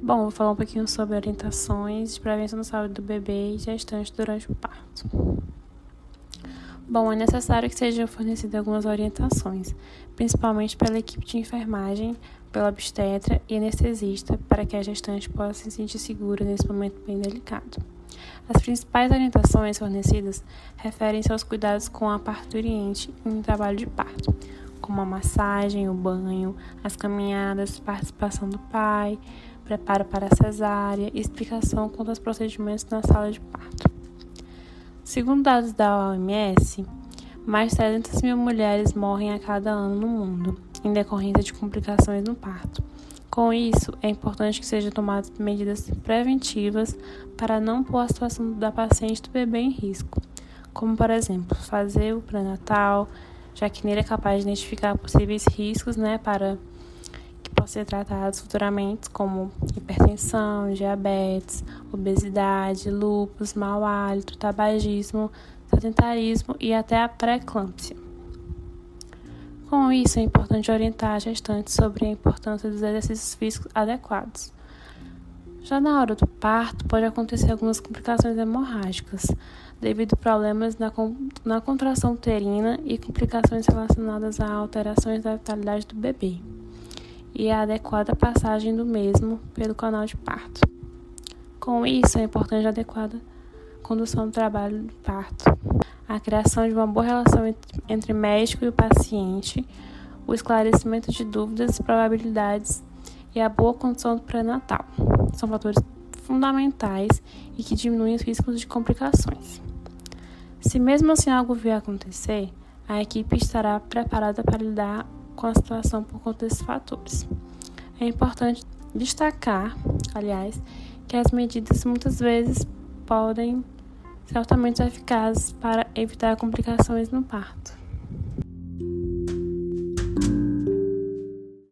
Bom, vou falar um pouquinho sobre orientações de prevenção da saúde do bebê e gestante durante o parto. Bom, é necessário que sejam fornecidas algumas orientações, principalmente pela equipe de enfermagem, pela obstetra e anestesista, para que a gestante possa se sentir segura nesse momento bem delicado. As principais orientações fornecidas referem-se aos cuidados com a parturiente em trabalho de parto, como a massagem, o banho, as caminhadas, participação do pai, preparo para a cesárea explicação quanto aos procedimentos na sala de parto. Segundo dados da OMS, mais de 300 mil mulheres morrem a cada ano no mundo em decorrência de complicações no parto. Com isso, é importante que sejam tomadas medidas preventivas para não pôr a situação da paciente do bebê em risco, como, por exemplo, fazer o pré-natal, já que nele é capaz de identificar possíveis riscos né, para que possam ser tratados futuramente, como hipertensão, diabetes, obesidade, lúpus, mau hálito, tabagismo, sedentarismo e até a pré-eclâmpsia. Com isso, é importante orientar a gestante sobre a importância dos exercícios físicos adequados. Já na hora do parto, pode acontecer algumas complicações hemorrágicas, devido a problemas na, na contração uterina e complicações relacionadas a alterações da vitalidade do bebê e a adequada passagem do mesmo pelo canal de parto. Com isso, é importante a adequada condução do trabalho do parto, a criação de uma boa relação entre médico e o paciente, o esclarecimento de dúvidas, probabilidades e a boa condução do pré-natal. São fatores fundamentais e que diminuem os riscos de complicações. Se mesmo assim algo vier a acontecer, a equipe estará preparada para lidar com a situação por conta desses fatores. É importante destacar, aliás, que as medidas muitas vezes podem ser altamente eficazes para evitar complicações no parto.